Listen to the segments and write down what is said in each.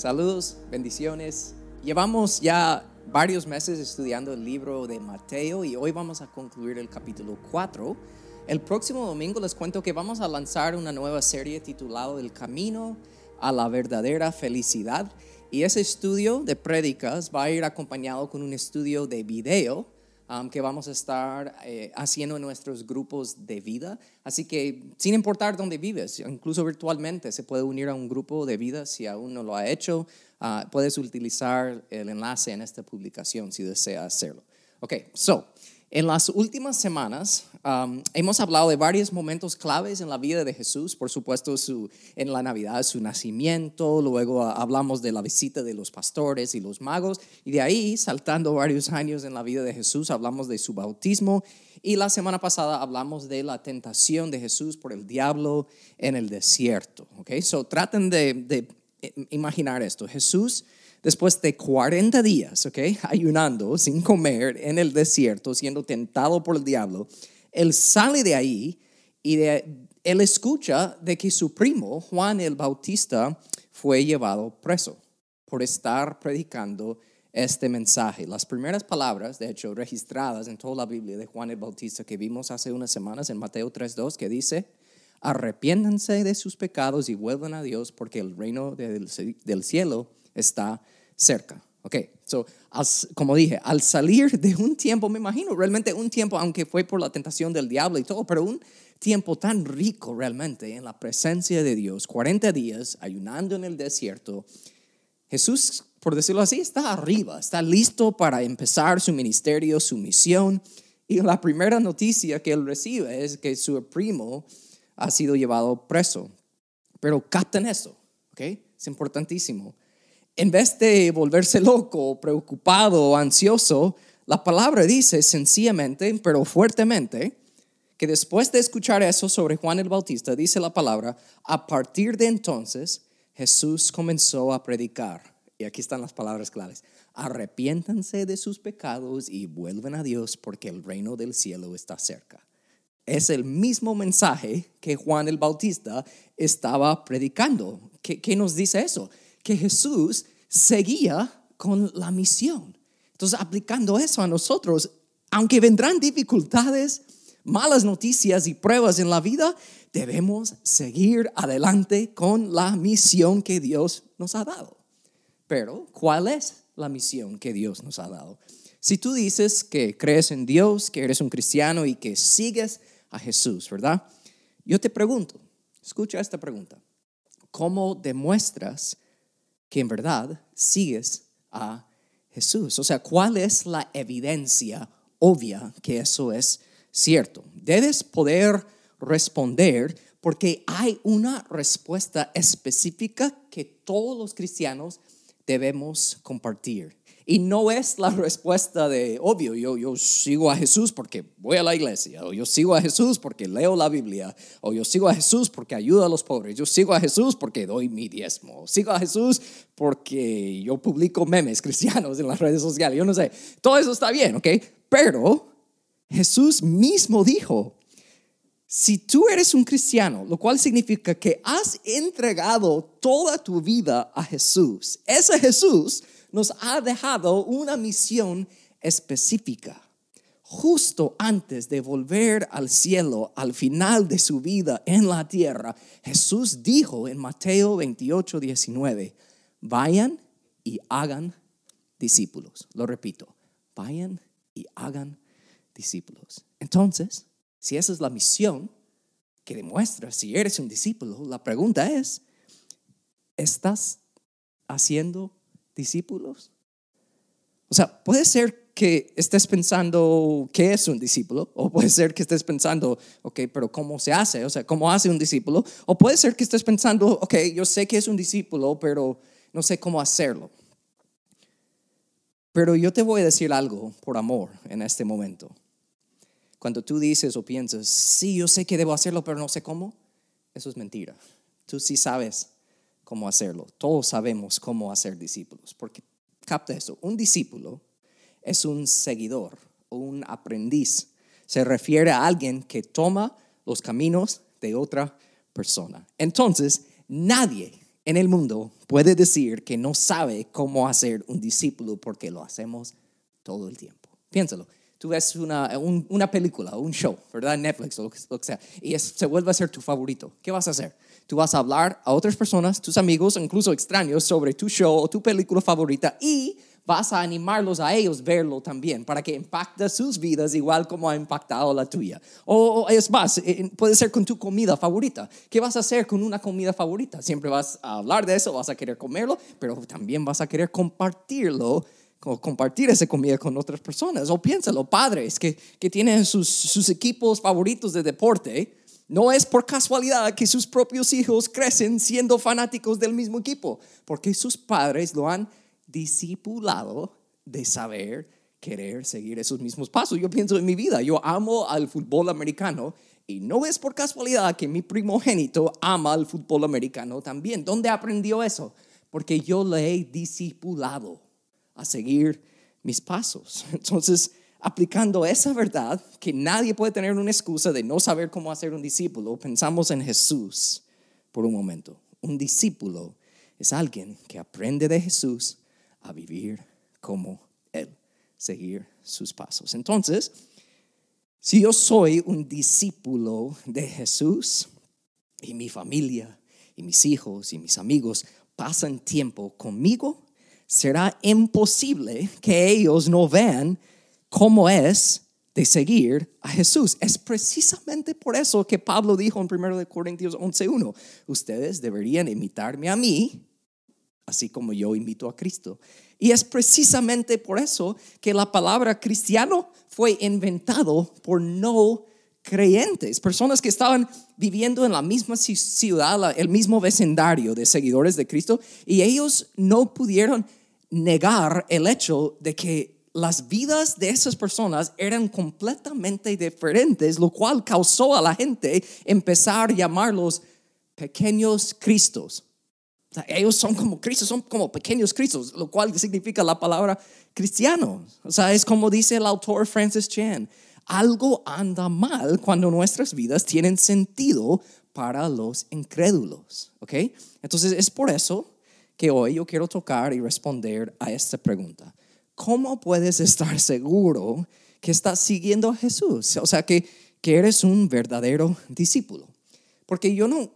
Saludos, bendiciones. Llevamos ya varios meses estudiando el libro de Mateo y hoy vamos a concluir el capítulo 4. El próximo domingo les cuento que vamos a lanzar una nueva serie titulada El Camino a la verdadera felicidad y ese estudio de prédicas va a ir acompañado con un estudio de video um, que vamos a estar eh, haciendo en nuestros grupos de vida. Así que sin importar dónde vives, incluso virtualmente se puede unir a un grupo de vida si aún no lo ha hecho. Uh, puedes utilizar el enlace en esta publicación si desea hacerlo. Ok, so, en las últimas semanas hemos hablado de varios momentos claves en la vida de Jesús, por supuesto su, en la Navidad su nacimiento, luego hablamos de la visita de los pastores y los magos, y de ahí, saltando varios años en la vida de Jesús, hablamos de su bautismo, y la semana pasada hablamos de la tentación de Jesús por el diablo en el desierto. Okay? So traten de, de imaginar esto, Jesús después de 40 días, ¿ok? Ayunando, sin comer, en el desierto, siendo tentado por el diablo, él sale de ahí y él escucha de que su primo, Juan el Bautista, fue llevado preso por estar predicando este mensaje. Las primeras palabras, de hecho, registradas en toda la Biblia de Juan el Bautista que vimos hace unas semanas en Mateo 3.2, que dice, arrepiéntanse de sus pecados y vuelvan a Dios porque el reino del cielo está cerca. Ok, so, como dije, al salir de un tiempo, me imagino realmente un tiempo, aunque fue por la tentación del diablo y todo, pero un tiempo tan rico realmente en la presencia de Dios, 40 días ayunando en el desierto, Jesús, por decirlo así, está arriba, está listo para empezar su ministerio, su misión. Y la primera noticia que él recibe es que su primo ha sido llevado preso. Pero capten eso, ¿ok? Es importantísimo en vez de volverse loco, preocupado ansioso, la palabra dice sencillamente, pero fuertemente, que después de escuchar eso sobre Juan el Bautista, dice la palabra, a partir de entonces Jesús comenzó a predicar. Y aquí están las palabras claves. Arrepiéntanse de sus pecados y vuelven a Dios porque el reino del cielo está cerca. Es el mismo mensaje que Juan el Bautista estaba predicando. ¿Qué, qué nos dice eso? Que Jesús seguía con la misión. Entonces, aplicando eso a nosotros, aunque vendrán dificultades, malas noticias y pruebas en la vida, debemos seguir adelante con la misión que Dios nos ha dado. Pero, ¿cuál es la misión que Dios nos ha dado? Si tú dices que crees en Dios, que eres un cristiano y que sigues a Jesús, ¿verdad? Yo te pregunto, escucha esta pregunta. ¿Cómo demuestras que en verdad sigues a Jesús. O sea, ¿cuál es la evidencia obvia que eso es cierto? Debes poder responder porque hay una respuesta específica que todos los cristianos debemos compartir. Y no es la respuesta de, obvio, yo, yo sigo a Jesús porque voy a la iglesia, o yo sigo a Jesús porque leo la Biblia, o yo sigo a Jesús porque ayudo a los pobres, yo sigo a Jesús porque doy mi diezmo, sigo a Jesús porque yo publico memes cristianos en las redes sociales, yo no sé, todo eso está bien, ¿ok? Pero Jesús mismo dijo, si tú eres un cristiano, lo cual significa que has entregado toda tu vida a Jesús, ese Jesús nos ha dejado una misión específica. Justo antes de volver al cielo, al final de su vida en la tierra, Jesús dijo en Mateo 28, 19, vayan y hagan discípulos. Lo repito, vayan y hagan discípulos. Entonces, si esa es la misión que demuestra si eres un discípulo, la pregunta es, ¿estás haciendo discípulos? O sea, puede ser que estés pensando qué es un discípulo, o puede ser que estés pensando, ok, pero ¿cómo se hace? O sea, ¿cómo hace un discípulo? O puede ser que estés pensando, ok, yo sé que es un discípulo, pero no sé cómo hacerlo. Pero yo te voy a decir algo por amor en este momento. Cuando tú dices o piensas, sí, yo sé que debo hacerlo, pero no sé cómo, eso es mentira. Tú sí sabes cómo hacerlo. Todos sabemos cómo hacer discípulos, porque capta eso, un discípulo es un seguidor o un aprendiz. Se refiere a alguien que toma los caminos de otra persona. Entonces, nadie en el mundo puede decir que no sabe cómo hacer un discípulo porque lo hacemos todo el tiempo. Piénsalo. Tú ves una, una película, un show, ¿verdad? Netflix o lo que, sea, y se vuelve a ser tu favorito. ¿Qué vas a hacer? Tú vas a hablar a otras personas, tus amigos, incluso extraños, sobre tu show o tu película favorita y vas a animarlos a ellos verlo también para que impacte sus vidas igual como ha impactado la tuya. O, es más, eh, eh, puede ser con tu comida favorita. ¿Qué vas a hacer con una comida favorita? Siempre vas a hablar de eso, vas a querer comerlo, pero también vas a querer compartirlo compartir esa comida con otras personas. O piénsalo, padres que, que tienen sus, sus equipos favoritos de deporte, no es por casualidad que sus propios hijos crecen siendo fanáticos del mismo equipo, porque sus padres lo han discipulado de saber, querer seguir esos mismos pasos. Yo pienso en mi vida, yo amo al fútbol americano y no es por casualidad que mi primogénito ama al fútbol americano también. ¿Dónde aprendió eso? Porque yo le he discipulado a seguir mis pasos. Entonces, aplicando esa verdad, que nadie puede tener una excusa de no saber cómo hacer un discípulo, pensamos en Jesús por un momento. Un discípulo es alguien que aprende de Jesús a vivir como Él, seguir sus pasos. Entonces, si yo soy un discípulo de Jesús y mi familia y mis hijos y mis amigos pasan tiempo conmigo, será imposible que ellos no vean cómo es de seguir a Jesús. Es precisamente por eso que Pablo dijo en 1 Corintios 11.1, ustedes deberían imitarme a mí, así como yo invito a Cristo. Y es precisamente por eso que la palabra cristiano fue inventado por no creyentes, personas que estaban viviendo en la misma ciudad, el mismo vecindario de seguidores de Cristo, y ellos no pudieron negar el hecho de que las vidas de esas personas eran completamente diferentes, lo cual causó a la gente empezar a llamarlos pequeños Cristos. ellos son como Cristos, son como pequeños Cristos, lo cual significa la palabra cristiano. O sea, es como dice el autor Francis Chan, algo anda mal cuando nuestras vidas tienen sentido para los incrédulos. ¿Ok? Entonces es por eso que hoy yo quiero tocar y responder a esta pregunta. ¿cómo puedes estar seguro que estás siguiendo a Jesús? O sea, que, que eres un verdadero discípulo. Porque yo no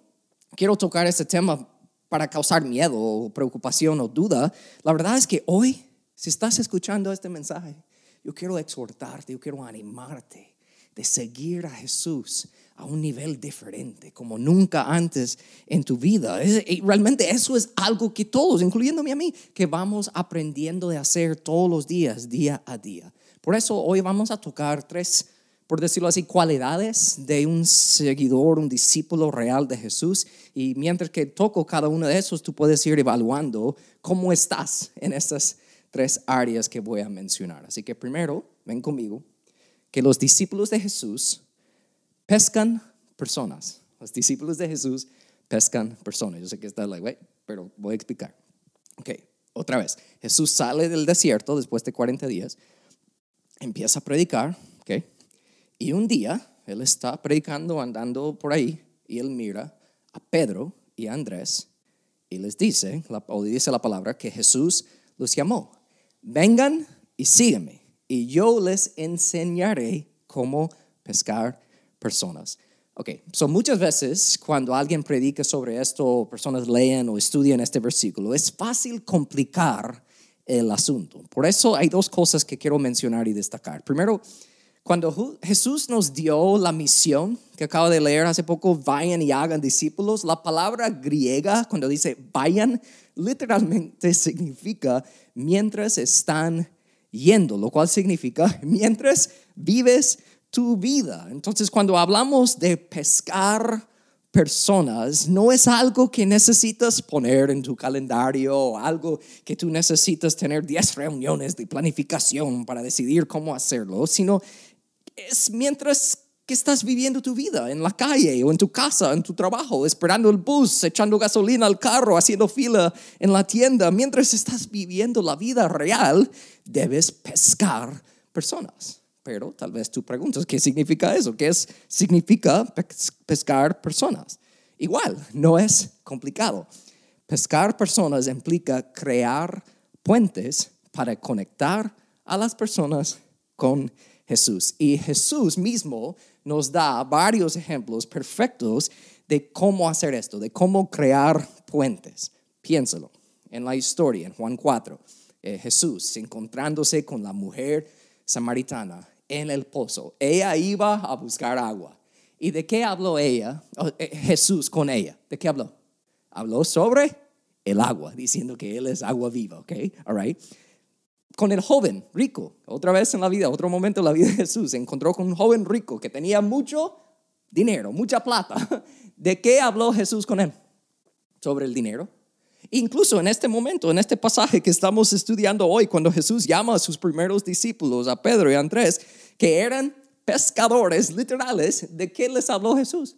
quiero tocar este tema para causar miedo o preocupación o duda. La verdad es que hoy, si estás escuchando este mensaje, yo quiero exhortarte, yo quiero animarte de seguir a Jesús a un nivel diferente, como nunca antes en tu vida. Y realmente eso es algo que todos, incluyéndome a mí, que vamos aprendiendo de hacer todos los días, día a día. Por eso hoy vamos a tocar tres, por decirlo así, cualidades de un seguidor, un discípulo real de Jesús. Y mientras que toco cada uno de esos, tú puedes ir evaluando cómo estás en estas tres áreas que voy a mencionar. Así que primero, ven conmigo, que los discípulos de Jesús pescan personas. Los discípulos de Jesús pescan personas. Yo sé que está like, wait, pero voy a explicar. Ok, otra vez. Jesús sale del desierto después de 40 días, empieza a predicar, ok, y un día él está predicando, andando por ahí, y él mira a Pedro y a Andrés y les dice, o dice la palabra, que Jesús los llamó. Vengan y sígueme, y yo les enseñaré cómo pescar personas. Ok, so muchas veces cuando alguien predica sobre esto, personas leen o estudian este versículo, es fácil complicar el asunto. Por eso hay dos cosas que quiero mencionar y destacar. Primero, cuando Jesús nos dio la misión que acabo de leer hace poco, vayan y hagan discípulos, la palabra griega cuando dice vayan, literalmente significa mientras están yendo, lo cual significa mientras vives tu vida. Entonces, cuando hablamos de pescar personas, no es algo que necesitas poner en tu calendario algo que tú necesitas tener 10 reuniones de planificación para decidir cómo hacerlo, sino es mientras que estás viviendo tu vida en la calle o en tu casa, en tu trabajo, esperando el bus, echando gasolina al carro, haciendo fila en la tienda. Mientras estás viviendo la vida real, debes pescar personas. Pero tal vez tú preguntas, ¿qué significa eso? ¿Qué es, significa pescar personas? Igual, no es complicado. Pescar personas implica crear puentes para conectar a las personas con Jesús. Y Jesús mismo nos da varios ejemplos perfectos de cómo hacer esto, de cómo crear puentes. Piénsalo en la historia, en Juan 4, eh, Jesús encontrándose con la mujer samaritana en el pozo. Ella iba a buscar agua. ¿Y de qué habló ella, oh, eh, Jesús con ella? ¿De qué habló? Habló sobre el agua, diciendo que Él es agua viva, ¿ok? All right. Con el joven rico, otra vez en la vida, otro momento en la vida de Jesús, se encontró con un joven rico que tenía mucho dinero, mucha plata. ¿De qué habló Jesús con él? Sobre el dinero. Incluso en este momento, en este pasaje que estamos estudiando hoy, cuando Jesús llama a sus primeros discípulos, a Pedro y a Andrés, que eran pescadores literales, ¿de qué les habló Jesús?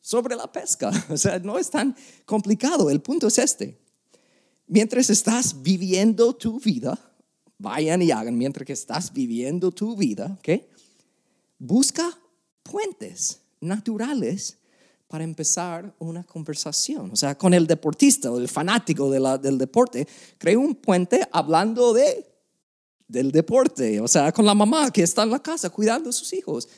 Sobre la pesca. O sea, no es tan complicado. El punto es este. Mientras estás viviendo tu vida, vayan y hagan mientras que estás viviendo tu vida, ¿ok? Busca puentes naturales para empezar una conversación. O sea, con el deportista o el fanático del deporte, creo un puente hablando de, del deporte. O sea, con la mamá que está en la casa cuidando a sus hijos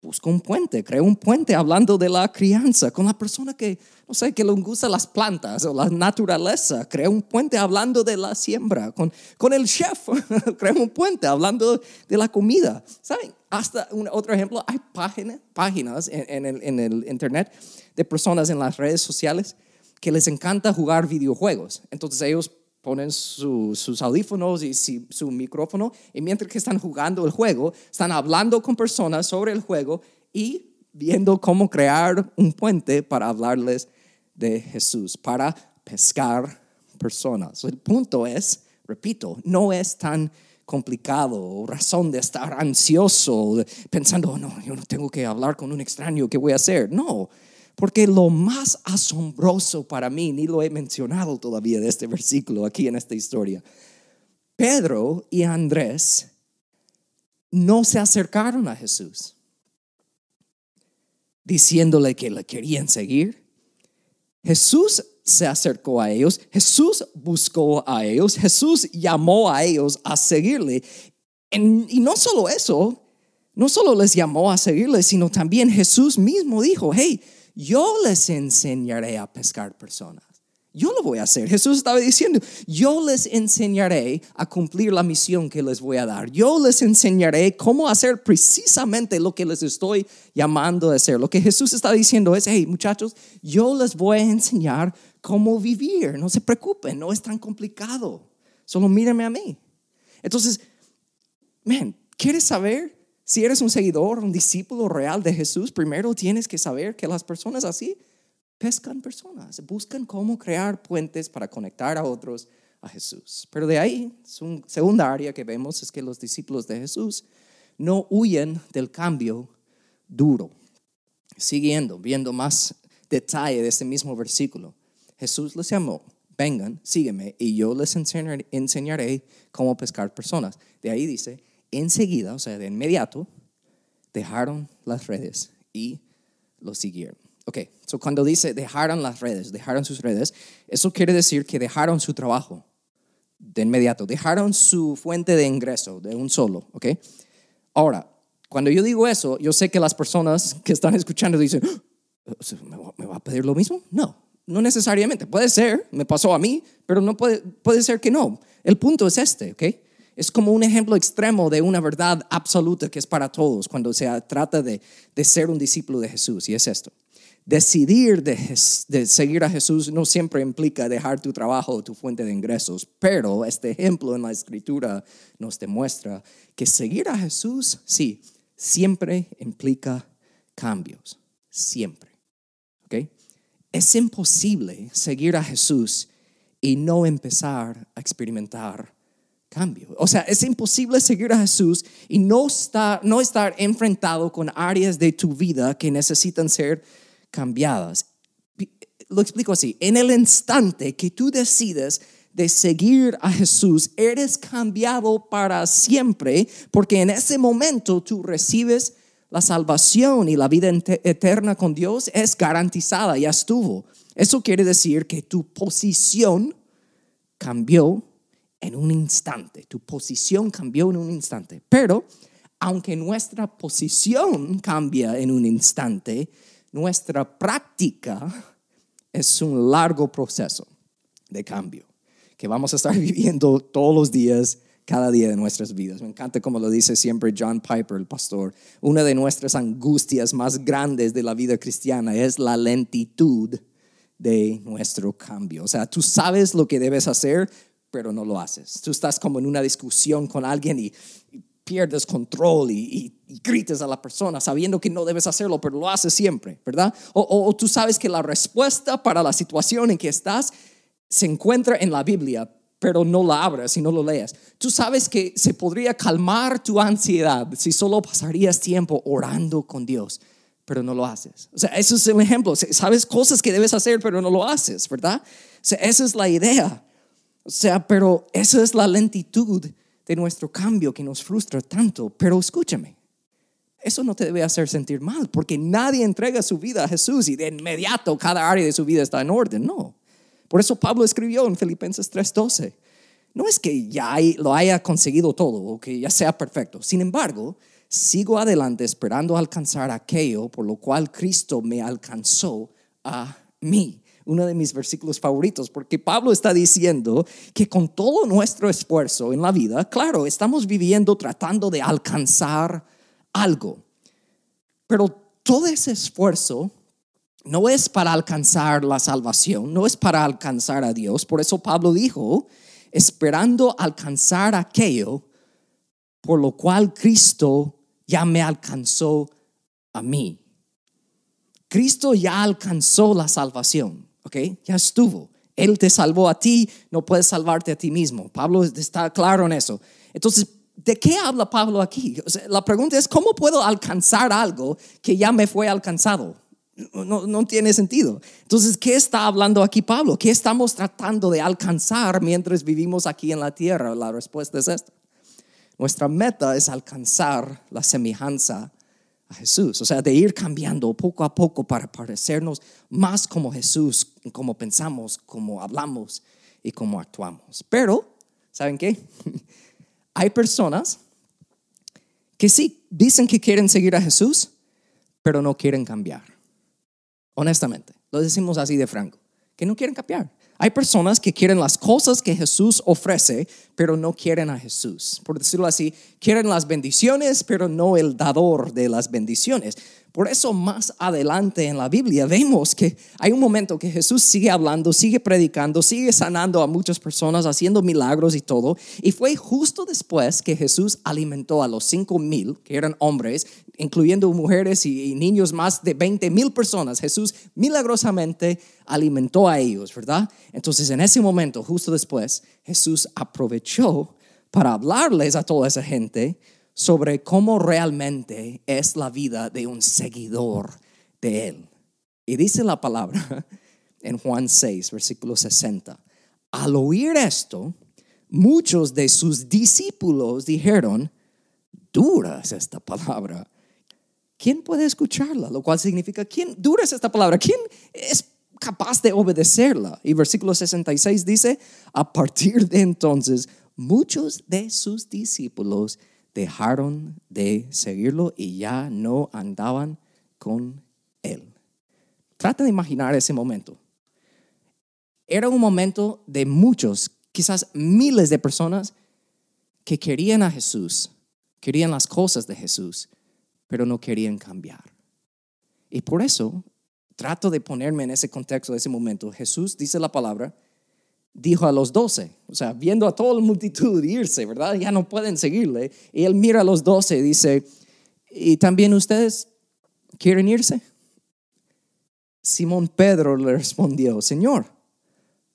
busco un puente, creo un puente hablando de la crianza con la persona que, no sé, que le gusta las plantas o la naturaleza, creo un puente hablando de la siembra, con, con el chef, creo un puente hablando de la comida. ¿Saben? Hasta un, otro ejemplo, hay páginas, páginas en, el, en el internet de personas en las redes sociales que les encanta jugar videojuegos. Entonces ellos ponen sus audífonos y su micrófono y mientras que están jugando el juego, están hablando con personas sobre el juego y viendo cómo crear un puente para hablarles de Jesús, para pescar personas. El punto es, repito, no es tan complicado razón de estar ansioso, pensando, oh, no, yo no tengo que hablar con un extraño, ¿qué voy a hacer? No, porque lo más asombroso para mí, ni lo he mencionado todavía de este versículo aquí en esta historia, Pedro y Andrés no se acercaron a Jesús diciéndole que le querían seguir. Jesús se acercó a ellos, Jesús buscó a ellos, Jesús llamó a ellos a seguirle. y no solo eso, no solo les llamó a seguirle, sino también Jesús mismo dijo, hey, yo les enseñaré a pescar personas. Yo lo voy a hacer. Jesús estaba diciendo, yo les enseñaré a cumplir la misión que les voy a dar. Yo les enseñaré cómo hacer precisamente lo que les estoy llamando a hacer. Lo que Jesús está diciendo es, hey muchachos, yo les voy a enseñar cómo vivir. No se preocupen, no es tan complicado. Solo mírenme a mí. Entonces, man, ¿quieres saber si eres un seguidor, un discípulo real de Jesús, primero tienes que saber que las personas así pescan personas, buscan cómo crear puentes para conectar a otros a Jesús. Pero de ahí, su segunda área que vemos es que los discípulos de Jesús no huyen del cambio duro. Siguiendo, viendo más detalle de ese mismo versículo, Jesús les llamó, vengan, sígueme y yo les enseñaré cómo pescar personas. De ahí dice, enseguida, o sea, de inmediato, dejaron las redes y lo siguieron. Ok, so cuando dice dejaron las redes, dejaron sus redes, eso quiere decir que dejaron su trabajo de inmediato, dejaron su fuente de ingreso de un solo, ok. Ahora, cuando yo digo eso, yo sé que las personas que están escuchando dicen, ah, ¿me va a pedir lo mismo? No, no necesariamente. Puede ser, me pasó a mí, pero no puede, puede ser que no. El punto es este, ¿ok? Es como un ejemplo extremo de una verdad absoluta que es para todos cuando se trata de, ser un discípulo de Jesús. Y es esto. Decidir de, de, seguir a Jesús no siempre implica dejar tu trabajo o tu fuente de ingresos, pero este ejemplo en la escritura nos demuestra que seguir a Jesús, sí, siempre implica cambios, siempre. ¿ok? Es imposible seguir a Jesús y no empezar a experimentar cambio. O sea, es imposible seguir a Jesús y no estar, no estar enfrentado con áreas de tu vida que necesitan ser cambiadas. Lo explico así, en el instante que tú decides de seguir a Jesús, eres cambiado para siempre, porque en ese momento tú recibes la salvación y la vida eterna con Dios es garantizada, ya estuvo. Eso quiere decir que tu posición cambió en un instante. Tu posición cambió en un instante. Pero aunque nuestra posición cambia en un instante, nuestra práctica es un largo proceso de cambio que vamos a estar viviendo todos los días, cada día de nuestras vidas. Me encanta como lo dice siempre John Piper, el pastor. Una de nuestras angustias más grandes de la vida cristiana es la lentitud de nuestro cambio. O sea, tú sabes lo que debes hacer, pero no lo haces. Tú estás como en una discusión con alguien y, pierdes control y, grites a la persona sabiendo que no debes hacerlo, pero lo haces siempre, ¿verdad? O, tú sabes que la respuesta para la situación en que estás se encuentra en la Biblia, pero no la abras y no lo leas. Tú sabes que se podría calmar tu ansiedad si solo pasarías tiempo orando con Dios, pero no lo haces. O sea, eso es el ejemplo. Sabes cosas que debes hacer, pero no lo haces, ¿verdad? O sea, esa es la idea. O sea, pero esa es la lentitud de nuestro cambio que nos frustra tanto. Pero escúchame, eso no te debe hacer sentir mal, porque nadie entrega su vida a Jesús y de inmediato cada área de su vida está en orden. No. Por eso Pablo escribió en Filipenses 3:12. No es que ya lo haya conseguido todo o que ya sea perfecto. Sin embargo, sigo adelante esperando alcanzar aquello por lo cual Cristo me alcanzó a mí uno de mis versículos favoritos, porque Pablo está diciendo que con todo nuestro esfuerzo en la vida, claro, estamos viviendo tratando de alcanzar algo, pero todo ese esfuerzo no es para alcanzar la salvación, no es para alcanzar a Dios. Por eso Pablo dijo, esperando alcanzar aquello por lo cual Cristo ya me alcanzó a mí. Cristo ya alcanzó la salvación. ¿Ok? Ya estuvo. Él te salvó a ti, no puedes salvarte a ti mismo. Pablo está claro en eso. Entonces, ¿de qué habla Pablo aquí? la pregunta es, ¿cómo puedo alcanzar algo que ya me fue alcanzado? No, no, tiene sentido. Entonces, ¿qué está hablando aquí Pablo? ¿Qué estamos tratando de alcanzar mientras vivimos aquí en la tierra? La respuesta es esta. Nuestra meta es alcanzar la semejanza a Jesús, o sea, de ir cambiando poco a poco para parecernos más como Jesús, como pensamos, como hablamos y como actuamos. Pero, ¿saben qué? Hay personas que sí dicen que quieren seguir a Jesús, pero no quieren cambiar. Honestamente, lo decimos así de franco, que no quieren cambiar. Hay personas que quieren las cosas que Jesús ofrece, pero no quieren a Jesús. Por decirlo así, quieren las bendiciones, pero no el dador de las bendiciones. Por eso más adelante en la Biblia vemos que hay un momento que Jesús sigue hablando, sigue predicando, sigue sanando a muchas personas, haciendo milagros y todo. Y fue justo después que Jesús alimentó a los cinco mil, que eran hombres, incluyendo mujeres y, niños, más de 20 mil personas. Jesús milagrosamente alimentó a ellos, ¿verdad? Entonces en ese momento, justo después, Jesús aprovechó para hablarles a toda esa gente sobre cómo realmente es la vida de un seguidor de Él. Y dice la palabra en Juan 6, versículo 60. Al oír esto, muchos de sus discípulos dijeron, dura es esta palabra. ¿Quién puede escucharla? Lo cual significa, ¿quién dura es esta palabra? ¿Quién es capaz de obedecerla? Y versículo 66 dice, a partir de entonces, muchos de sus discípulos dejaron de seguirlo y ya no andaban con él. Trata de imaginar ese momento. Era un momento de muchos, quizás miles de personas que querían a Jesús, querían las cosas de Jesús, pero no querían cambiar. Y por eso trato de ponerme en ese contexto ese momento. Jesús dice la palabra, dijo a los doce, o sea, viendo a toda la multitud irse, ¿verdad? Ya no pueden seguirle. Y él mira a los doce y dice, ¿y también ustedes quieren irse? Simón Pedro le respondió, Señor,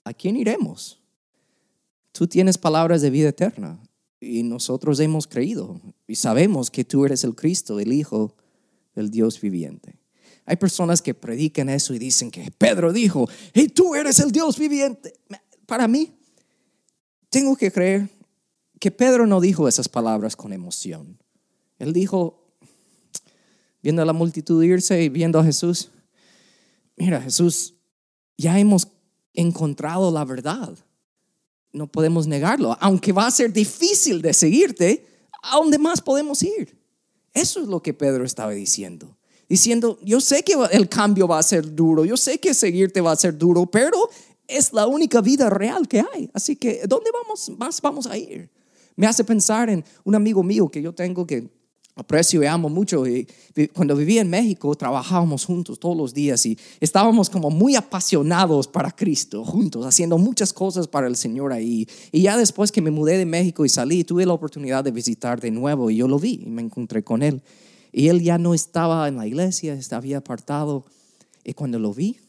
¿a quién iremos? Tú tienes palabras de vida eterna y nosotros hemos creído y sabemos que tú eres el Cristo, el Hijo del Dios viviente. Hay personas que predican eso y dicen que Pedro dijo, y tú eres el Dios viviente para mí, tengo que creer que Pedro no dijo esas palabras con emoción. Él dijo, viendo a la multitud irse y viendo a Jesús. Mira, Jesús, ya hemos encontrado la verdad. No podemos negarlo. Aunque va a ser difícil de seguirte, ¿a dónde más podemos ir? Eso es lo que Pedro estaba diciendo. Diciendo, yo sé que el cambio va a ser duro, yo sé que seguirte va a ser duro, pero es la única vida real que hay. Así que, ¿dónde vamos, más vamos a ir? Me hace pensar en un amigo mío que yo tengo que aprecio y amo mucho. Y cuando vivía en México, trabajábamos juntos todos los días y estábamos como muy apasionados para Cristo, juntos, haciendo muchas cosas para el Señor ahí. Y ya después que me mudé de México y salí, tuve la oportunidad de visitar de nuevo y yo lo vi y me encontré con él. Y él ya no estaba en la iglesia, estaba apartado. Y cuando lo vi,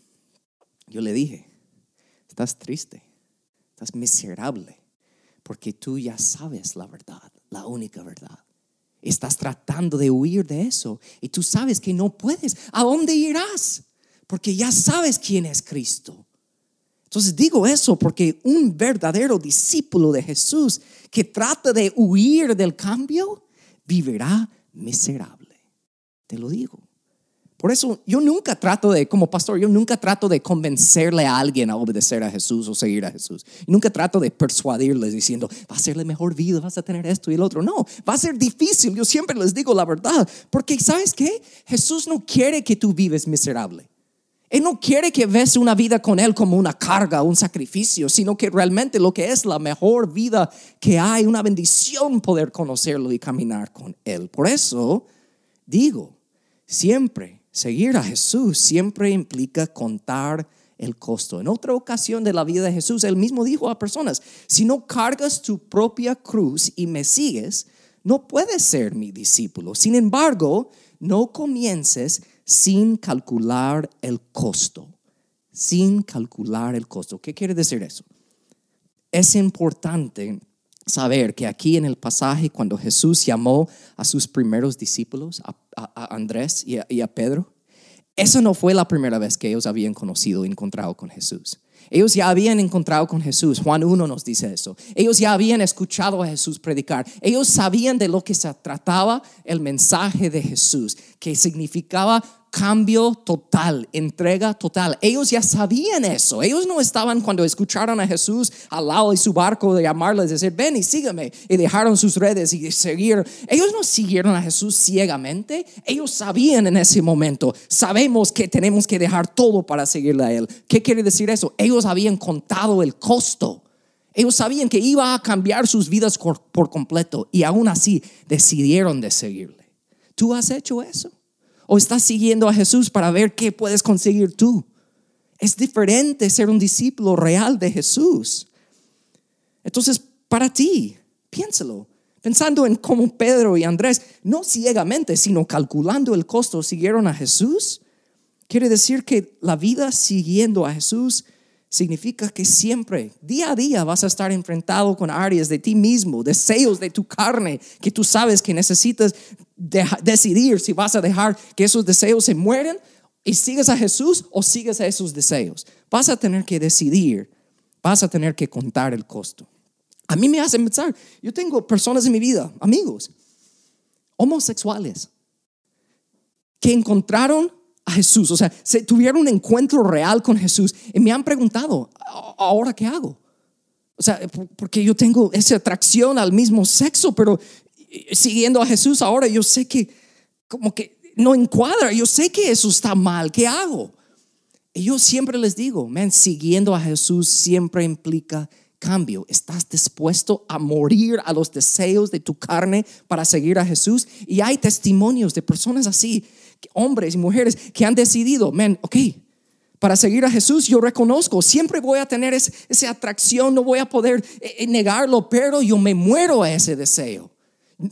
yo le dije, estás triste, estás miserable, porque tú ya sabes la verdad, la única verdad. Estás tratando de huir de eso y tú sabes que no puedes. ¿A dónde irás? Porque ya sabes quién es Cristo. Entonces digo eso porque un verdadero discípulo de Jesús que trata de huir del cambio, vivirá miserable. Te lo digo. Por eso yo nunca trato de, como pastor, yo nunca trato de convencerle a alguien a obedecer a Jesús o seguir a Jesús. Nunca trato de persuadirles diciendo, va a ser la mejor vida, vas a tener esto y el otro. No, va a ser difícil. Yo siempre les digo la verdad. Porque ¿sabes qué? Jesús no quiere que tú vives miserable. Él no quiere que ves una vida con Él como una carga, un sacrificio, sino que realmente lo que es la mejor vida que hay, una bendición poder conocerlo y caminar con Él. Por eso digo, siempre Seguir a Jesús siempre implica contar el costo. En otra ocasión de la vida de Jesús, él mismo dijo a personas, si no cargas tu propia cruz y me sigues, no puedes ser mi discípulo. Sin embargo, no comiences sin calcular el costo. Sin calcular el costo. ¿Qué quiere decir eso? Es importante saber que aquí en el pasaje, cuando Jesús llamó a sus primeros discípulos, a, Andrés y a, y a Pedro, esa no fue la primera vez que ellos habían conocido y encontrado con Jesús. Ellos ya habían encontrado con Jesús. Juan 1 nos dice eso. Ellos ya habían escuchado a Jesús predicar. Ellos sabían de lo que se trataba el mensaje de Jesús, que significaba cambio total, entrega total. Ellos ya sabían eso. Ellos no estaban cuando escucharon a Jesús al lado de su barco de llamarles, decir, ven y sígueme. Y dejaron sus redes y seguir. Ellos no siguieron a Jesús ciegamente. Ellos sabían en ese momento. Sabemos que tenemos que dejar todo para seguirle a Él. ¿Qué quiere decir eso? Ellos habían contado el costo. Ellos sabían que iba a cambiar sus vidas por completo y aún así decidieron de seguirle. ¿Tú has hecho eso? ¿O estás siguiendo a Jesús para ver qué puedes conseguir tú? Es diferente ser un discípulo real de Jesús. Entonces, para ti, piénsalo. Pensando en cómo Pedro y Andrés, no ciegamente, sino calculando el costo, siguieron a Jesús. Quiere decir que la vida siguiendo a Jesús significa que siempre, día a día, vas a estar enfrentado con áreas de ti mismo, deseos de tu carne, que tú sabes que necesitas decidir si vas a dejar que esos deseos se mueren y sigues a Jesús o sigues a esos deseos. Vas a tener que decidir, vas a tener que contar el costo. A mí me hace pensar, yo tengo personas en mi vida, amigos, homosexuales, que encontraron a Jesús, o sea, se tuvieron un encuentro real con Jesús y me han preguntado, ¿ahora qué hago? O sea, porque yo tengo esa atracción al mismo sexo, pero siguiendo a Jesús ahora yo sé que como que no encuadra, yo sé que eso está mal, ¿qué hago? Y yo siempre les digo, man, siguiendo a Jesús siempre implica cambio. ¿Estás dispuesto a morir a los deseos de tu carne para seguir a Jesús? Y hay testimonios de personas así hombres y mujeres que han decidido, men, ok, para seguir a Jesús yo reconozco, siempre voy a tener esa atracción, no voy a poder eh, eh, negarlo, pero yo me muero a ese deseo.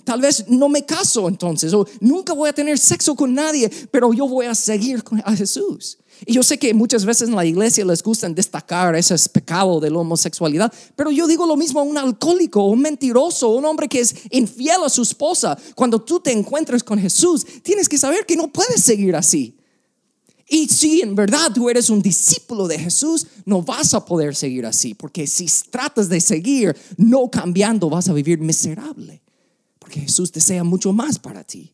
Tal vez no me caso entonces, o nunca voy a tener sexo con nadie, pero yo voy a seguir a Jesús. Y yo sé que muchas veces en la iglesia les gusta destacar ese pecado de la homosexualidad, pero yo digo lo mismo a un alcohólico, un mentiroso, un hombre que es infiel a su esposa. Cuando tú te encuentres con Jesús, tienes que saber que no puedes seguir así. Y si en verdad tú eres un discípulo de Jesús, no vas a poder seguir así, porque si tratas de seguir no cambiando, vas a vivir miserable, porque Jesús desea mucho más para ti.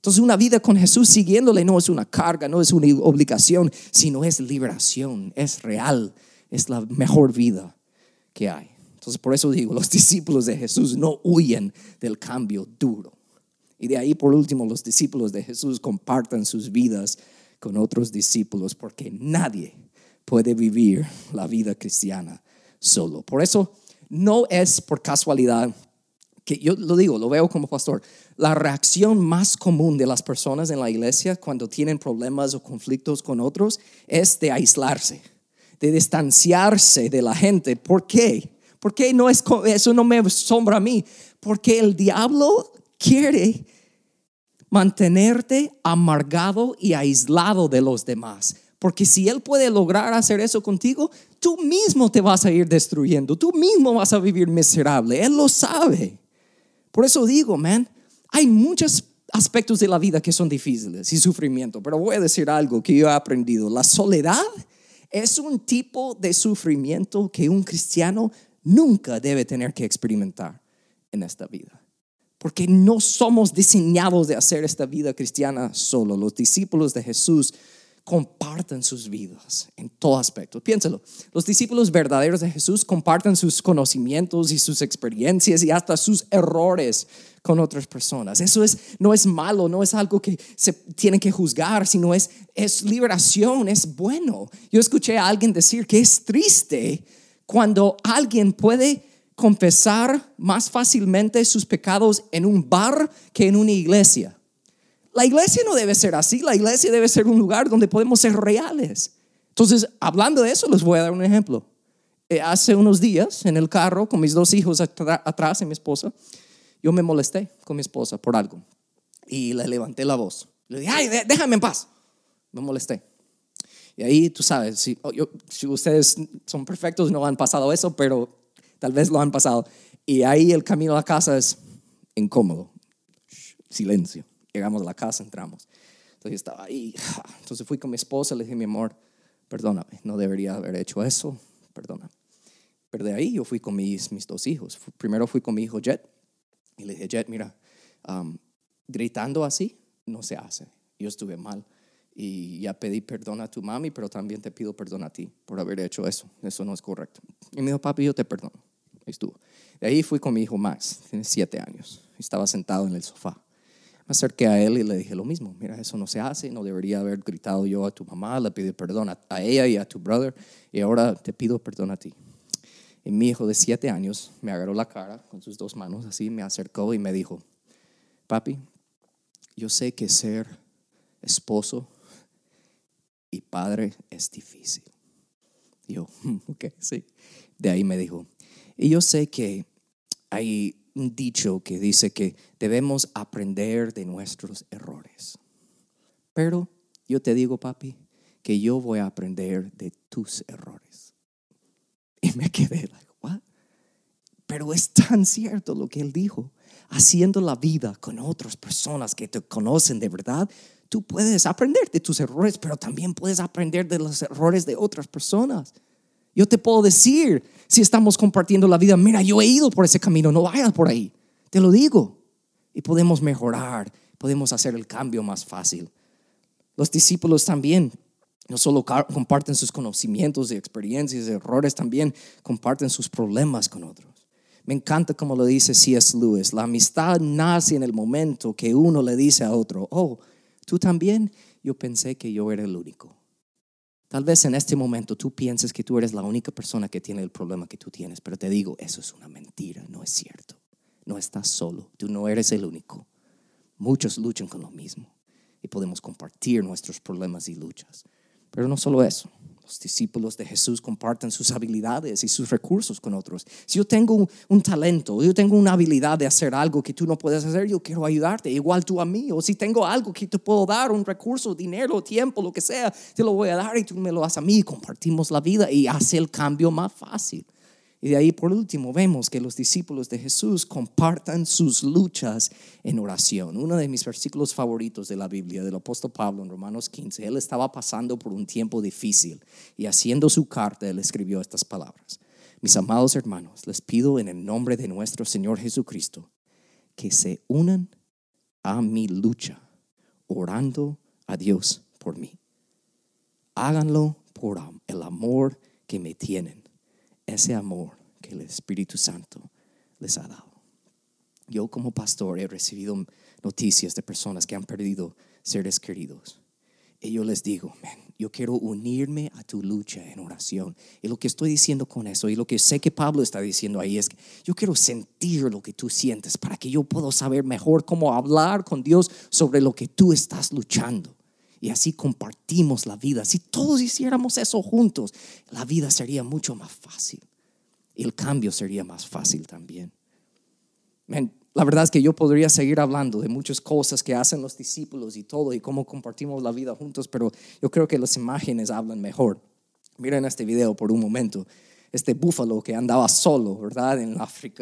Entonces una vida con Jesús siguiéndole no es una carga, no es una obligación, sino es liberación, es real, es la mejor vida que hay. Entonces por eso digo, los discípulos de Jesús no huyen del cambio duro. Y de ahí por último, los discípulos de Jesús compartan sus vidas con otros discípulos porque nadie puede vivir la vida cristiana solo. Por eso no es por casualidad que yo lo digo, lo veo como pastor, la reacción más común de las personas en la iglesia cuando tienen problemas o conflictos con otros es de aislarse, de distanciarse de la gente. ¿Por qué? Porque no es eso no me asombra a mí, porque el diablo quiere mantenerte amargado y aislado de los demás. Porque si Él puede lograr hacer eso contigo, tú mismo te vas a ir destruyendo, tú mismo vas a vivir miserable. Él lo sabe. Por eso digo, man, hay muchos aspectos de la vida que son difíciles y sufrimiento, pero voy a decir algo que yo he aprendido. La soledad es un tipo de sufrimiento que un cristiano nunca debe tener que experimentar en esta vida porque no somos diseñados de hacer esta vida cristiana solo. Los discípulos de Jesús comparten sus vidas en todo aspecto. Piénselo, los discípulos verdaderos de Jesús comparten sus conocimientos y sus experiencias y hasta sus errores con otras personas. Eso es, no es malo, no es algo que se tiene que juzgar, sino es, es liberación, es bueno. Yo escuché a alguien decir que es triste cuando alguien puede confesar más fácilmente sus pecados en un bar que en una iglesia. La iglesia no debe ser así, la iglesia debe ser un lugar donde podemos ser reales. Entonces, hablando de eso, les voy a dar un ejemplo. Eh, hace unos días, en el carro, con mis dos hijos atrás y mi esposa, yo me molesté con mi esposa por algo y le levanté la voz. Le dije, ay, déjame en paz. Me molesté. Y ahí, tú sabes, si, oh, si ustedes son perfectos, no han pasado eso, pero tal vez lo han pasado. Y ahí el camino a casa es incómodo, silencio. Llegamos a la casa, entramos. Entonces estaba ahí. Entonces fui con mi esposa, le dije, mi amor, perdóname, no debería haber hecho eso, perdóname. Pero de ahí yo fui con mis, mis dos hijos. Primero fui con mi hijo Jet y le dije, Jet, mira, um, gritando así no se hace. Yo estuve mal y ya pedí perdón a tu mami, pero también te pido perdón a ti por haber hecho eso. Eso no es correcto. Y me dijo, papi, yo te perdono estuvo. De ahí fui con mi hijo Max, tiene siete años. Estaba sentado en el sofá. Acerqué a él y le dije lo mismo. Mira, eso no se hace. No debería haber gritado yo a tu mamá. Le pido perdón a, ella y a tu brother. Y ahora te pido perdón a ti. Y mi hijo de siete años me agarró la cara con sus dos manos así, me acercó y me dijo, papi, yo sé que ser esposo y padre es difícil. Y yo, ok, sí. De ahí me dijo, y yo sé que hay un dicho que dice que debemos aprender de nuestros errores. Pero yo te digo, papi, que yo voy a aprender de tus errores. Y me quedé, like? Pero es tan cierto lo que él dijo. Haciendo la vida con otras personas que te conocen de verdad, tú puedes aprender de tus errores, pero también puedes aprender de los errores de otras personas. Yo te puedo decir si estamos compartiendo la vida, mira, yo he ido por ese camino, no vayas por ahí. Te lo digo. Y podemos mejorar, podemos hacer el cambio más fácil. Los discípulos también no solo comparten sus conocimientos y experiencias, errores, también comparten sus problemas con otros. Me encanta como lo dice C.S. Lewis, la amistad nace en el momento que uno le dice a otro, oh, tú también, yo pensé que yo era el único. Tal vez en este momento tú pienses que tú eres la única persona que tiene el problema que tú tienes, pero te digo, eso es una mentira, no es cierto. No estás solo, tú no eres el único. Muchos luchan con lo mismo y podemos compartir nuestros problemas y luchas. Pero no solo eso, los discípulos de Jesús comparten sus habilidades y sus recursos con otros. Si yo tengo un, talento, yo tengo una habilidad de hacer algo que tú no puedes hacer, yo quiero ayudarte, igual tú a mí. O si tengo algo que te puedo dar, un recurso, dinero, tiempo, lo que sea, te lo voy a dar y tú me lo das a mí. Compartimos la vida y hace el cambio más fácil. Y de ahí por último vemos que los discípulos de Jesús compartan sus luchas en oración. Uno de mis versículos favoritos de la Biblia del apóstol Pablo en Romanos 15, él estaba pasando por un tiempo difícil y haciendo su carta él escribió estas palabras. Mis amados hermanos, les pido en el nombre de nuestro Señor Jesucristo que se unan a mi lucha orando a Dios por mí. Háganlo por el amor que me tienen, ese amor que el Espíritu Santo les ha dado. Yo como pastor he recibido noticias de personas que han perdido seres queridos. Y yo les digo, yo quiero unirme a tu lucha en oración. Y lo que estoy diciendo con eso, y lo que sé que Pablo está diciendo ahí, es que yo quiero sentir lo que tú sientes para que yo pueda saber mejor cómo hablar con Dios sobre lo que tú estás luchando. Y así compartimos la vida. Si todos hiciéramos eso juntos, la vida sería mucho más fácil. El cambio sería más fácil también. La verdad es que yo podría seguir hablando de muchas cosas que hacen los discípulos y todo y cómo compartimos la vida juntos, pero yo creo que las imágenes hablan mejor. Miren este video por un momento. Este búfalo que andaba solo, ¿verdad? En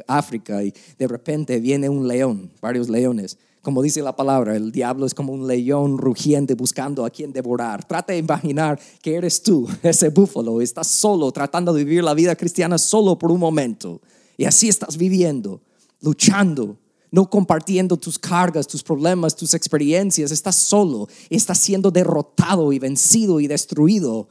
África y de repente viene un león, varios leones. Como dice la palabra, el diablo es como un león rugiente buscando a quien devorar. Trata de imaginar que eres tú, ese búfalo, estás solo tratando de vivir la vida cristiana solo por un momento. Y así estás viviendo luchando, no compartiendo tus cargas, tus problemas, tus experiencias. Estás solo, estás siendo derrotado y vencido y destruido.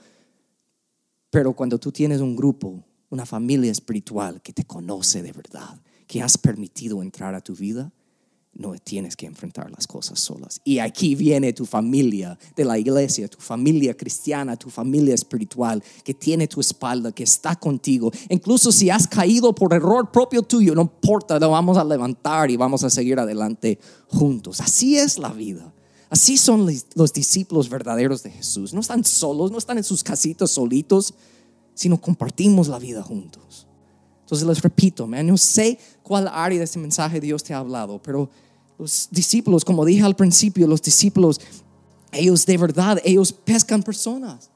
Pero cuando tú tienes un grupo, una familia espiritual que te conoce de verdad, que has permitido entrar a tu vida, no tienes que enfrentar las cosas solas. Y aquí viene tu familia de la iglesia, tu familia cristiana, tu familia espiritual, que tiene tu espalda, que está contigo. Incluso si has caído por error propio tuyo, no importa, lo vamos a levantar y vamos a seguir adelante juntos. Así es la vida. Así son los discípulos verdaderos de Jesús. No están solos, no están en sus casitas solitos, sino compartimos la vida juntos. Entonces les repito, man, no sé cuál área de este mensaje Dios te ha hablado, pero los discípulos, como dije al principio, los discípulos, ellos de verdad, ellos pescan personas.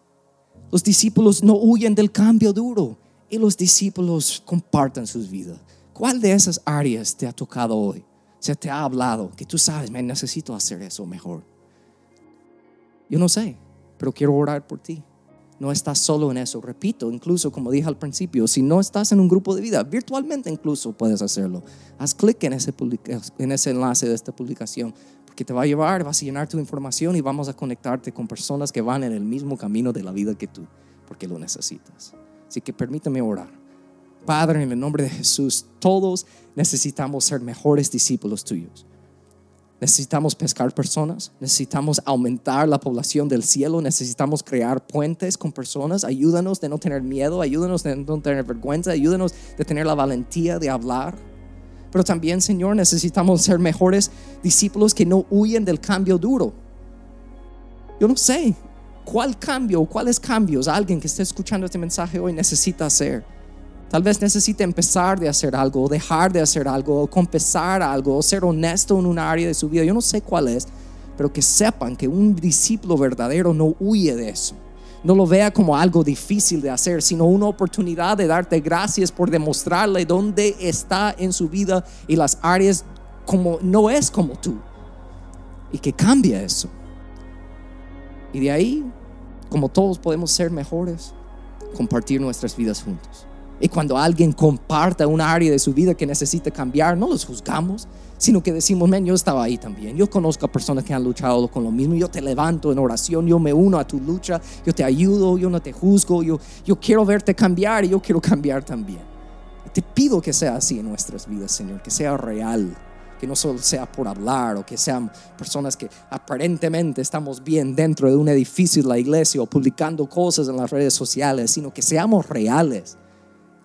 Los discípulos no huyen del cambio duro y los discípulos comparten sus vidas. ¿Cuál de esas áreas te ha tocado hoy? Se te ha hablado que tú sabes, me necesito hacer eso mejor. Yo no sé, pero quiero orar por ti. No estás solo en eso. Repito, incluso como dije al principio, si no estás en un grupo de vida, virtualmente incluso puedes hacerlo. Haz clic en ese, en ese enlace de esta publicación, porque te va a llevar, vas a llenar tu información y vamos a conectarte con personas que van en el mismo camino de la vida que tú, porque lo necesitas. Así que permítame orar. Padre, en el nombre de Jesús, todos necesitamos ser mejores discípulos tuyos. Necesitamos pescar personas, necesitamos aumentar la población del cielo, necesitamos crear puentes con personas. Ayúdanos de no tener miedo, ayúdanos de no tener vergüenza, ayúdanos de tener la valentía de hablar. Pero también, Señor, necesitamos ser mejores discípulos que no huyen del cambio duro. Yo no sé cuál cambio cuáles cambios alguien que esté escuchando este mensaje hoy necesita hacer. Tal vez necesite empezar de hacer algo, o dejar de hacer algo, o confesar algo, o ser honesto en un área de su vida. Yo no sé cuál es, pero que sepan que un discípulo verdadero no huye de eso. No lo vea como algo difícil de hacer, sino una oportunidad de darte gracias por demostrarle dónde está en su vida y las áreas como no es como tú. Y que cambie eso. Y de ahí, como todos podemos ser mejores, compartir nuestras vidas juntos. Y cuando alguien comparta un área de su vida que necesita cambiar, no los juzgamos, sino que decimos, men, yo estaba ahí también. Yo conozco a personas que han luchado con lo mismo. Yo te levanto en oración, yo me uno a tu lucha, yo te ayudo, yo no te juzgo, yo, yo quiero verte cambiar y yo quiero cambiar también. Te pido que sea así en nuestras vidas, Señor, que sea real que no solo sea por hablar o que sean personas que aparentemente estamos bien dentro de un edificio de la iglesia o publicando cosas en las redes sociales, sino que seamos reales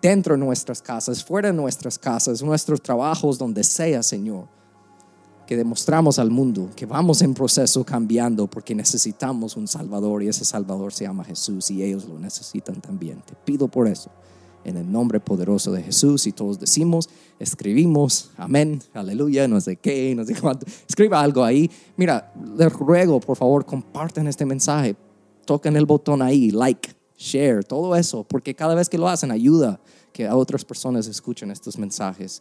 dentro de nuestras casas, fuera de nuestras casas, nuestros trabajos, donde sea, Señor. Que demostramos al mundo que vamos en proceso cambiando porque necesitamos un Salvador y ese Salvador se llama Jesús y ellos lo necesitan también. Te pido por eso, en el nombre poderoso de Jesús y todos decimos, escribimos, amén, aleluya, no sé qué, no sé cuánto. Escriba algo ahí. Mira, les ruego, por favor, compartan este mensaje. Toquen el botón ahí, like share, todo eso, porque cada vez que lo hacen ayuda que a otras personas escuchen estos mensajes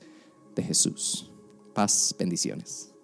de Jesús. Paz, bendiciones.